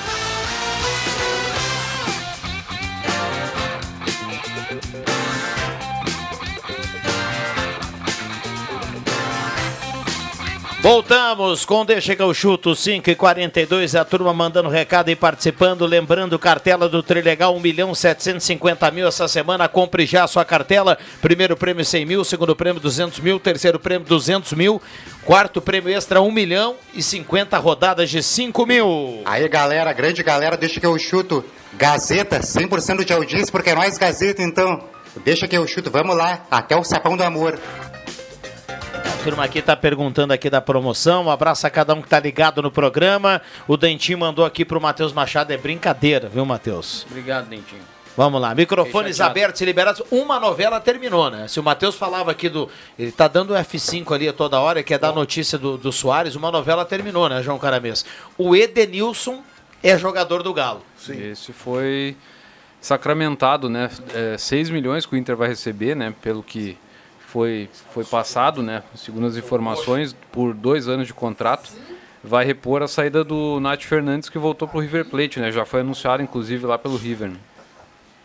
Voltamos com Deixa que eu chuto 5 e 42 a turma mandando recado e participando. Lembrando, cartela do Trilegal 1 milhão 750 mil essa semana. Compre já a sua cartela. Primeiro prêmio 100 mil, segundo prêmio 200 mil, terceiro prêmio 200 mil, quarto prêmio extra 1 milhão e 50 rodadas de 5 mil. Aí galera, grande galera, deixa que eu chuto. Gazeta, 100% de audiência, porque é nós Gazeta então. Deixa que eu chuto, vamos lá, até o sapão do amor. A turma aqui tá perguntando aqui da promoção. Um abraço a cada um que tá ligado no programa. O Dentinho mandou aqui pro Matheus Machado. É brincadeira, viu, Matheus? Obrigado, Dentinho. Vamos lá, microfones abertos e liberados. Uma novela terminou, né? Se o Matheus falava aqui do. Ele tá dando o F5 ali a toda hora, que é dar notícia do, do Soares, uma novela terminou, né, João Caramês? O Edenilson é jogador do Galo. Esse foi sacramentado, né? É, 6 milhões que o Inter vai receber, né? Pelo que foi, foi passado, né? Segundo as informações, por dois anos de contrato. Vai repor a saída do Nath Fernandes, que voltou para o River Plate, né? Já foi anunciado, inclusive, lá pelo River. né?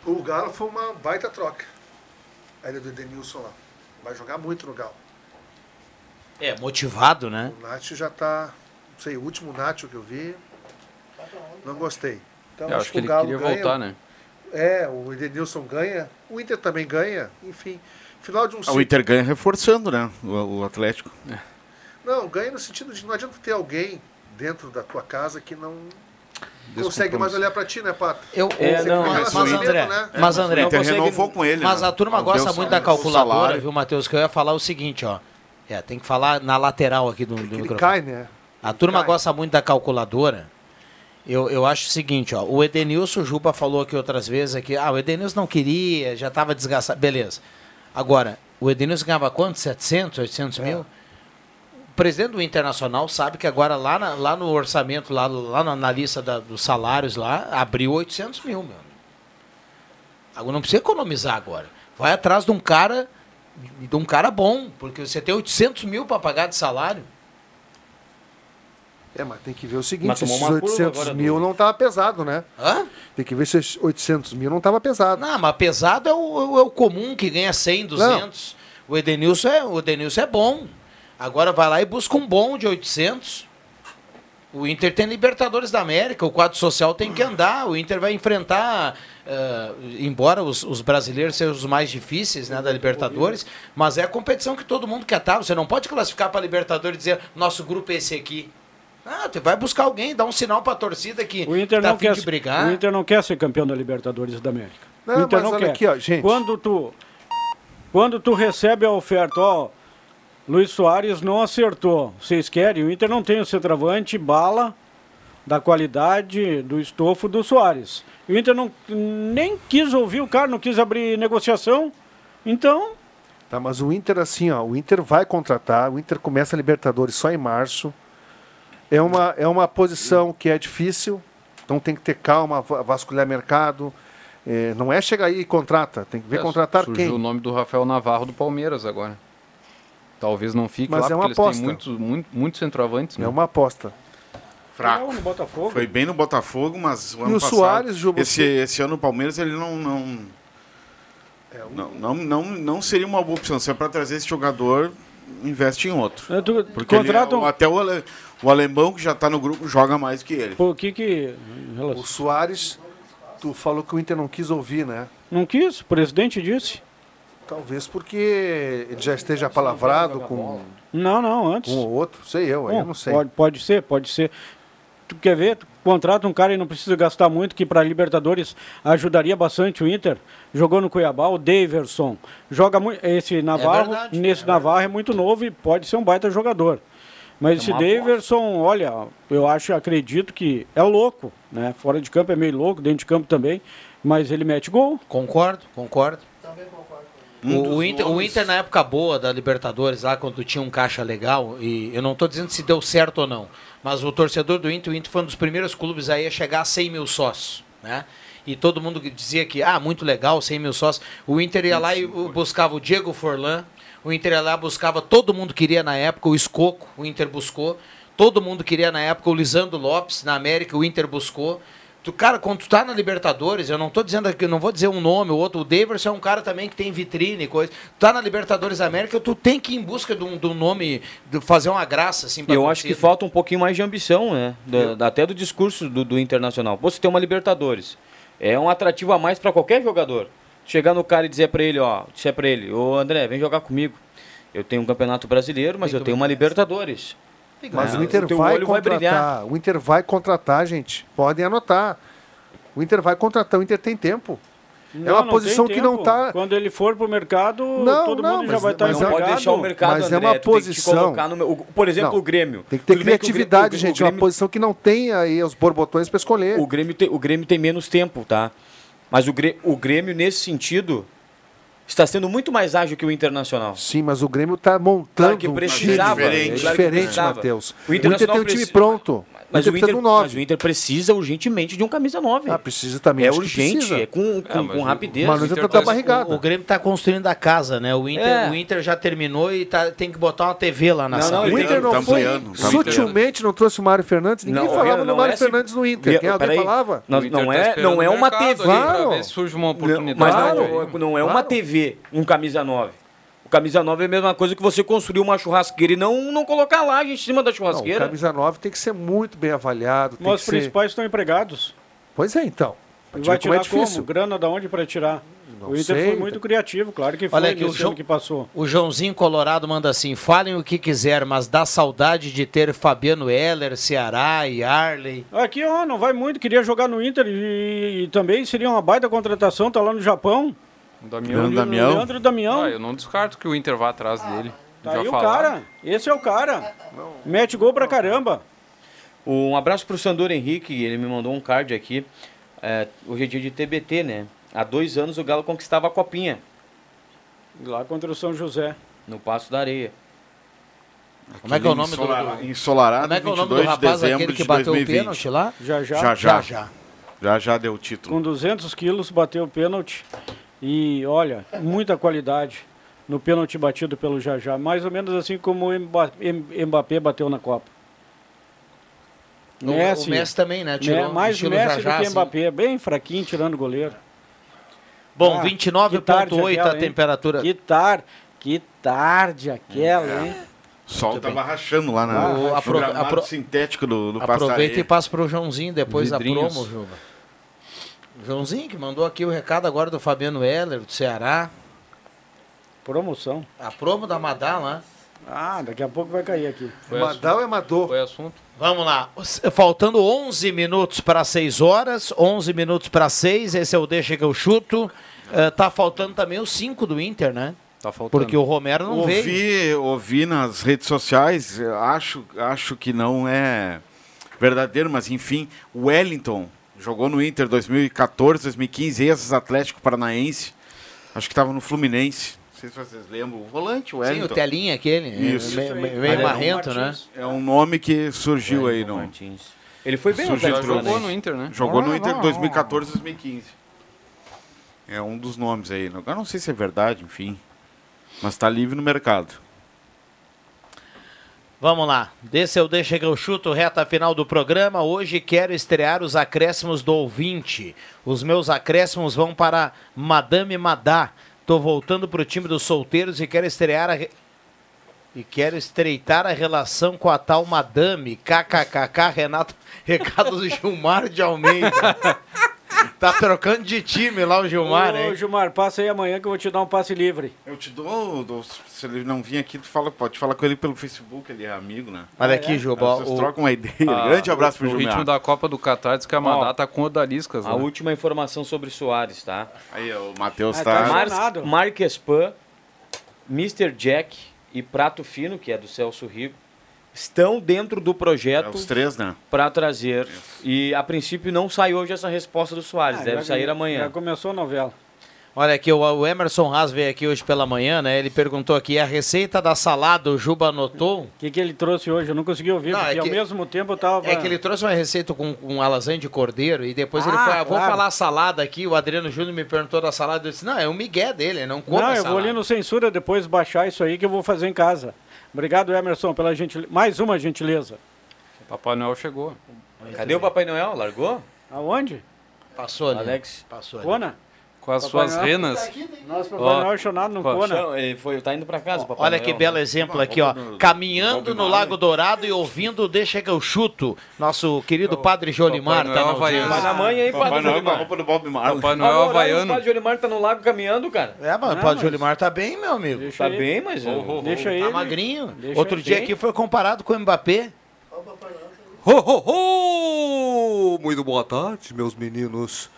O Galo foi uma baita troca. A ilha do Edenilson lá. Vai jogar muito no Galo. É, motivado, né? O Nath já tá. Não sei, o último Nath que eu vi. Não gostei. Então, Eu acho que ele queria voltar, né? É, o Edenilson ganha. O Inter também ganha. Enfim. Final de um Ah, O ciclo. Inter ganha reforçando, né? O, o Atlético. Não, ganha no sentido de não adianta ter alguém dentro da tua casa que não consegue mais olhar pra ti, né, Pato? Eu, Você não, mas, mas André, né? mas André, O Inter não consegue- renovou com ele, Mas né? a turma gosta o muito da salário. calculadora, viu, Matheus? Que eu ia falar o seguinte, ó. É, tem que falar na lateral aqui do, do microfone. cai, né? A turma gosta muito da calculadora. Eu, eu acho o seguinte, ó. O Edenilson, o Juba falou aqui outras vezes aqui. Ah, o Edenilson não queria, já estava desgastado. Beleza. Agora, o Edenilson ganhava quanto? 700, 800 mil? O presidente do Internacional sabe que agora lá, na- lá no orçamento, lá, lá na, na lista da- dos salários lá, abriu 800 mil, meu. Agora não precisa economizar agora. Vai atrás de um cara, de um cara bom, porque você tem 800 mil para pagar de salário. É, mas tem que ver o seguinte, esses uma curva 800 agora, mil não tava pesado, né? Hã? Tem que ver se esses 800 mil não tava pesado. Não, mas pesado é o, é o comum que ganha 100, 200. O Edenilson, é, o Edenilson é bom. Agora vai lá e busca um bom de 800. O Inter tem Libertadores da América, o quadro social tem que andar. O Inter vai enfrentar, eh, embora os, os brasileiros sejam os mais difíceis né, da Libertadores, mas é a competição que todo mundo quer estar. Você não pode classificar para Libertadores e dizer nosso grupo é esse aqui. Ah, tu vai buscar alguém, dá um sinal para a torcida que O Inter, tá não quer, de brigar. o Inter não quer ser campeão da Libertadores da América. Não, o Inter mas não olha quer. aqui, ó, gente. Quando tu, quando tu recebe a oferta, ó, Luiz Soares não acertou. Vocês querem? O Inter não tem o centroavante, bala da qualidade do estofo do Soares. O Inter não, nem quis ouvir o cara, não quis abrir negociação. Então, Tá, mas o Inter, assim, ó, o Inter vai contratar, o Inter começa a Libertadores só em março. É uma, é uma posição que é difícil, então tem que ter calma, va- vasculhar mercado. É, não é chegar aí e contrata, tem que ver É, contratar surgiu quem. o nome do Rafael Navarro do Palmeiras agora. Talvez não fique Mas lá, é uma porque eles têm aposta. muitos muito, muitos centroavantes. né? É uma aposta. Fraco. no Botafogo. Foi bem no Botafogo, mas o E ano o passado, Soares, Juba, esse, esse ano o Palmeiras ele não não, não, não, não, não seria uma boa opção. Se é para trazer esse jogador, investe em outro. É, tu- Porque ele é- até o, o alemão que já está no grupo joga mais que ele. o que que... O Soares, tu falou que o Inter não quis ouvir, né? Não quis, o presidente disse. Talvez porque ele já esteja palavrado com Não, não, antes. um ou outro, sei eu, aí Bom, eu não sei. Pode, pode ser, pode ser. Tu quer ver? Tu contrata um cara e não precisa gastar muito, que para Libertadores ajudaria bastante o Inter. Jogou no Cuiabá, o Daverson. Joga muito. Esse Navarro, verdade, nesse Navarro é muito novo e pode ser um baita jogador. Mas esse uma Daverson, olha, eu acho, acredito que é louco, né? Fora de campo é meio louco, dentro de campo também, mas ele mete gol. Concordo, concordo. Um o, o Inter, o Inter, na época boa da Libertadores, lá quando tinha um caixa legal, e eu não estou dizendo se deu certo ou não, mas o torcedor do Inter, o Inter foi um dos primeiros clubes aí a chegar a 100 mil sócios, né? E todo mundo dizia que, ah, muito legal, 100 mil sócios. O Inter ia lá e buscava o Diego Forlan, o Inter lá buscava, todo mundo queria na época, o Escoco, o Inter buscou, todo mundo queria na época o Lisandro Lopes, na América, o Inter buscou. Tu, cara, quando tu tá na Libertadores, eu não tô dizendo que não vou dizer um nome, o outro, o Daverson é um cara também que tem vitrine e coisa. Tu tá na Libertadores América, tu tem que ir em busca de um, de um nome, de fazer uma graça, assim, pra eu acho que torcida. falta um pouquinho mais de ambição, né? Da- da- até do discurso do, do Internacional. Pô, Você tem uma Libertadores. É um atrativo a mais para qualquer jogador. Chegar no cara e dizer para ele, ó, disser para ele, ô André, vem jogar comigo. Eu tenho um campeonato brasileiro, mas eu tenho uma Libertadores. Mas É, o Inter teu vai olho vai brilhar. contratar. o Inter vai contratar, gente. Podem anotar. O Inter vai contratar. O Inter tem tempo. é Não, uma não posição tem que não tempo. tá. Quando ele for pro mercado, Não, todo não, mundo já mas- vai estar mas Não pode deixar o mercado, Mas é André, uma tu tem que te posição. colocar no meu- o- por exemplo, Não, o Grêmio. Tem que ter Tudo que o Grêmio- criatividade, o- o gente. É uma Grêmio- posição que não tem aí os borbotões para escolher. O Grêmio, tem, o Grêmio tem menos tempo, tá? Mas o Grêmio, o Grêmio, nesse sentido, está sendo muito mais ágil que o Internacional. Sim, mas o Grêmio está montando Claro que um precisava, time claro que diferente, precisava. Matheus. O Inter, tem um time pronto. Mas o Inter um 9. mas o Inter precisa urgentemente de um camisa 9. Ah, precisa também. É urgente, precisa. é com, com, com rapidez. Mas o Inter tá barrigado. O, o Grêmio tá construindo a casa, né? O Inter, É. o Inter já terminou e tá, tem que botar uma TV lá na Não, sala. não, O Inter não tá foi. ampliando, tá sutilmente não trouxe o Mário Fernandes. Ninguém Não, falava não no Mário é assim- Fernandes no Inter. Quem alguém Peraí, falava? Não, O Inter não tá é, não é uma TV. Claro. ver se surge uma Não, oportunidade. mas não, não é uma TV, um camisa 9. Camisa 9 é a mesma coisa que você construir uma churrasqueira e não, não colocar lá gente em cima da Não, churrasqueira. camisa 9 tem que ser muito bem avaliado. Mas os ser... principais estão empregados. Pois é, então. E vai ver como é tirar como? difícil. Grana da onde para tirar? Não o Inter sei, foi muito tá- criativo, claro que foi Olha aqui, o João- que passou. O Joãozinho Colorado manda assim: falem o que quiser, mas dá saudade de ter Fabiano Heller, Ceará e Arley. Aqui, ó, não vai muito, queria jogar no Inter e, e também seria uma baita contratação, tá lá no Japão. O Damião. Leandro Damião. Leandro Damião. Ah, eu não descarto que o Inter vá atrás dele. Tá Já aí o cara, esse é o cara. Mete gol pra caramba. Um abraço pro Sandor Henrique, ele me mandou um card aqui. É, hoje é dia de TBT, né? Há dois anos o Galo conquistava a copinha Lá contra o São José. no Passo da Areia. Como é que é o nome do. Do- Ensolarado, Como é que é o nome 22 do de rapaz dezembro aquele que de bateu o 2020. pênalti lá? Já já. Já, já. já. Já já deu o título. Com 200 quilos bateu o pênalti. E olha, muita qualidade no pênalti batido pelo Jajá. Mais ou menos assim como o Mbappé bateu na Copa. O- o Messi também, né? Tirou Né, mais estilo Messi Jajá, do que assim. Mbappé. Bem fraquinho tirando o goleiro. Bom, Ah, 29,8 que tarde a temperatura. Que tarde, que tarde aquela, hein? O sol Muito tava bem. rachando lá na, O- apro- sintético do, do Aproveita e passa pro Joãozinho depois Vidrinhos. a promo, Juba. Joãozinho que mandou aqui o recado agora do Fabiano Heller, do Ceará. Promoção. A promo da Madá lá. Ah, daqui a pouco vai cair aqui. Foi Madal é Mador. Foi assunto. Vamos lá. Os- Faltando 11 minutos para 6 horas, 11 minutos para 6, esse é o Deixa que eu chuto. Eh, tá faltando também o 5 do Inter, né? Tá faltando. Porque o Romero não veio. ouvi, ouvi nas redes sociais, eu acho, acho que não é verdadeiro, mas enfim, o Wellington jogou no Inter 2014, 2015, ex-Atlético Paranaense, acho que estava no Fluminense, não sei se vocês lembram, o volante, o Sim, Wellington. o Telinha aquele. Isso. Meio, meio marrento, né? É um nome que surgiu aí, não? Martins. Ele foi bem no Surgiu Jogou Paranaense. no Inter, né? Jogou no Inter 2014, 2015. É um dos nomes aí. Agora não sei se é verdade, enfim. Mas está livre no mercado. Vamos lá. Desse eu deixo que eu chuto reta final do programa. Hoje quero estrear os acréscimos do ouvinte. Os meus acréscimos vão para Madame Madá. Tô voltando pro time dos solteiros e quero estrear a e quero estreitar a relação com a tal Madame. KKKK Renato Recado do Gilmar de Almeida. tá trocando de time lá o Gilmar, Ô, hein? Gilmar, passa aí amanhã que eu vou te dar um passe livre. Eu te dou, dou- se ele não vir aqui, tu fala, pode falar com ele pelo Facebook, ele é amigo, né? Olha aqui, Juba. Vocês o- trocam uma ideia. Ah, Grande abraço pro O ritmo Gilmar. da Copa do Catar diz que a Madá tá com odaliscas. A né? última informação sobre Soares, tá? Aí, ó, o Matheus Ah, tá... tá Mar. Marques Pan, Mr. Jack e Prato Fino, que é do Celso Rigo, estão dentro do É projeto os três, né? para trazer. E a princípio não sai hoje essa resposta do Soares, Ah, deve já- sair Já amanhã. começou a novela. Olha aqui, o, o Emerson Haas veio aqui hoje pela manhã, né? Ele perguntou aqui, a receita da salada o Juba anotou? O que, que ele trouxe hoje? Eu não consegui ouvir, Não, é porque que- ao mesmo tempo eu tava. É que ele trouxe uma receita com, com a lasanha de cordeiro e depois ele Ah, foi, ah, vou claro. falar salada aqui, o Adriano Júnior me perguntou da salada, eu disse, não, é um migué dele, ele não come Não, eu salada. vou ali no censura depois baixar isso aí que eu vou fazer em casa. Obrigado, Emerson, pela gentileza. Mais uma gentileza. Papai Noel chegou. Cadê o Papai Noel? Largou? Aonde? Passou ali. Alex. Passou ali. Kona? Com as Papai suas Noel. renas. Nossa, Papai Ó, Noel é chonado no Ele foi, tá indo pra casa, papai Olha que Noel. belo exemplo aqui, ó. Caminhando no Lago Dourado e ouvindo Deixa que eu chuto. Nosso querido Padre Jolimar tá na Havaiano. audiência. Vai na manhã aí, Papai Padre Noel com a Jolimar. roupa do Bob Marley. Papai Noel o Havaiano. Padre Jolimar tá no lago caminhando, cara. É, mas o Padre Jolimar tá bem, meu amigo. Tá bem, mas... Deixa Tá ele. magrinho. Outro dia aqui foi comparado com o Mbappé. Ho, ho, ho! Muito boa tarde, meus meninos.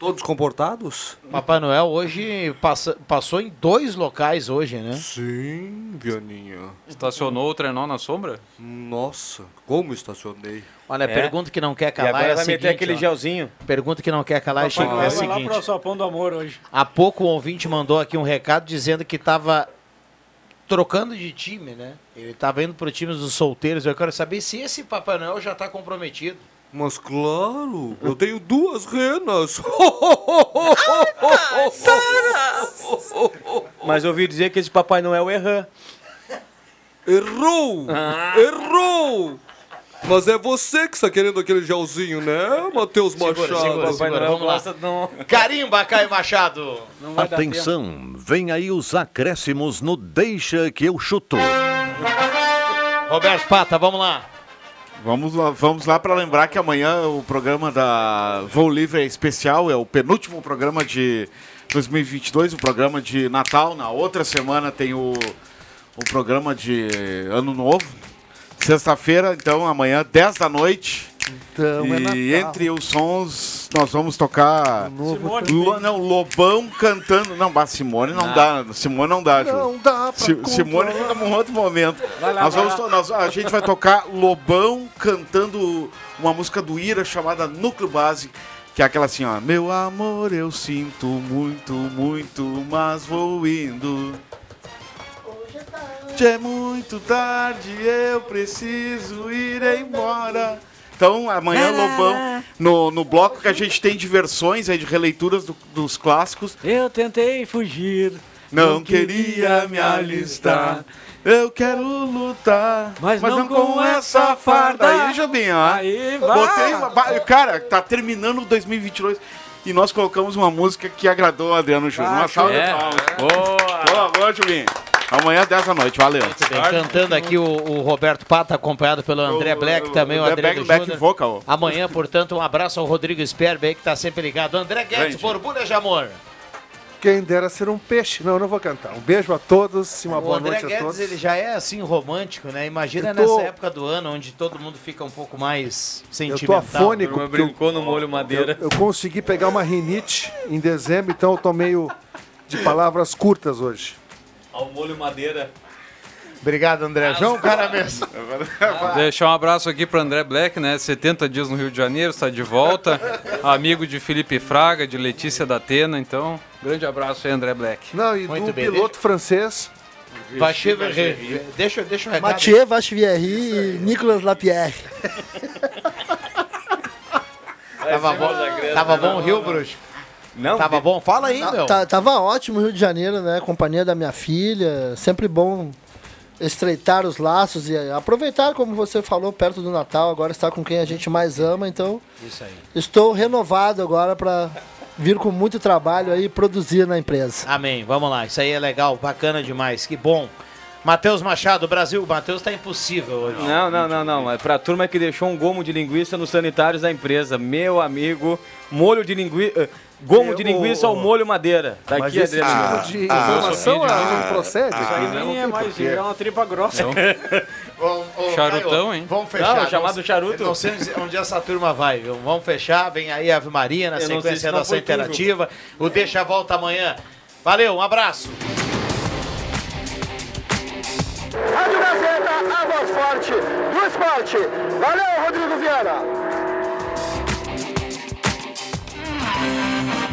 Todos comportados? Papai Noel hoje passa- passou em dois locais hoje, né? Sim, Vianinha. Estacionou o trenó na sombra? Nossa, como estacionei. Olha, É. pergunta que não quer E calar agora é a vai meter seguinte, aquele ó. gelzinho. Pergunta que não quer calar é, Papai é a Noel vai lá seguinte. pro Alçapão do Amor hoje. Há pouco o ouvinte mandou aqui um recado dizendo que estava trocando de time, né? Ele estava indo para o time dos solteiros. Eu quero saber se esse Papai Noel já está comprometido. Mas claro, eu tenho duas renas. Mas eu ouvi dizer que esse Papai Noel é rã. Errou! Ah. Errou! Mas é você que está querendo aquele gelzinho, né, Matheus Segura, Machado? segura, segura. Noel Vamos lá. não... Carimba, Caio Machado. Não vai dar tempo. Atenção, vem aí os acréscimos no Deixa que eu chuto. Roberto Pata, vamos lá. Vamos lá, vamos lá para lembrar que amanhã o programa da Voo Livre é especial, é o penúltimo programa de 2022, o programa de Natal. Na outra semana tem o, o programa de Ano Novo. Sexta-feira, então, amanhã, 10 da noite. Então é e Natal. entre os sons, nós vamos tocar. Simone. Lo- não, Lobão cantando. Não, bah, Simone não dá. Simone não dá, Ju. Não dá pra Si- Simone fica num outro momento. Vai lá, nós vamos nós- a gente vai tocar Lobão cantando uma música do Ira chamada Núcleo Base. Que é aquela assim, ó. Meu amor, eu sinto muito, muito, mas vou indo. Hoje é muito tarde, eu preciso ir embora. Então, amanhã, Lobão, no, no bloco que a gente tem de versões aí, de releituras do- dos clássicos, Eu tentei fugir. não queria me alistar. Eu quero lutar, Mas não com, com essa essa farda. farda. Aí, Jobim, ó. Aí, vai. Botei cara, tá terminando 2022 e nós colocamos uma música que agradou o Adriano Júnior. Ah, uma salva é. de palmas. Boa! Boa, boa, Jobim. Amanhã, 10 da noite. Valeu. Cantando aqui o, o Roberto Pata, acompanhado pelo André O- Black, o- também o, o André Back- do back vocal. Amanhã, portanto, um abraço ao Rodrigo Sperber aí que tá sempre ligado. André Guedes, borbulha de amor. Quem dera ser um peixe. Não, eu não vou cantar. Um beijo a todos e uma O boa André noite a Guedes, todos. ele já é assim romântico, né? Imagina Eu tô- nessa época do ano onde todo mundo fica um pouco mais Eu tô sentimental. afônico eu, brincou no molho madeira. eu consegui pegar uma rinite em dezembro, então eu tô meio de palavras curtas hoje. Ao molho madeira. Obrigado, André. João Cara mesmo. Deixar um abraço aqui para André Black, né? 70 dias no Rio de Janeiro, está de volta. Amigo de Felipe Fraga, de Letícia da Atena. Então, grande abraço aí, André Black. Não, e Muito do bem, piloto francês. Vacher Verre. Deixa, deixa o recado. Mathieu Vachivieri e Nicolas Lapierre. Tava bom, tava bom o Rio, Bruxo? Não, Tava bom? Fala aí, meu. Tá- tava ótimo o Rio de Janeiro, né? Companhia da minha filha. Sempre bom estreitar os laços e aproveitar, como você falou, perto do Natal. Agora está com quem a gente mais ama. Então, Isso aí. estou renovado agora para vir com muito trabalho aí e produzir na empresa. Amém. Vamos lá. Isso aí é legal, bacana demais. Que bom. Matheus Machado, Brasil. Matheus tá impossível hoje. Não, não, não, não. Mas pra turma que deixou um gomo de linguiça nos sanitários da empresa. Meu amigo, molho de linguiça. Gomo de linguiça ao molho madeira. Tá Mas aqui, esse Adriano. tipo de ah, informação ah, ah, não procede Isso aí né? Nem é tem mais, é uma tripa grossa. Ô, ô, Charutão, Caio, hein? Vamos fechar. Não, chamado charuto. Não sei onde- essa turma vai, viu? Vamos fechar. Vem aí a Ave Maria na Eu não sei se sequência não da ação foi tu, Ju. interativa. O Deixa a Volta amanhã. Valeu, um abraço. Rádio Gazeta, a voz forte do esporte. Valeu, Rodrigo Viana.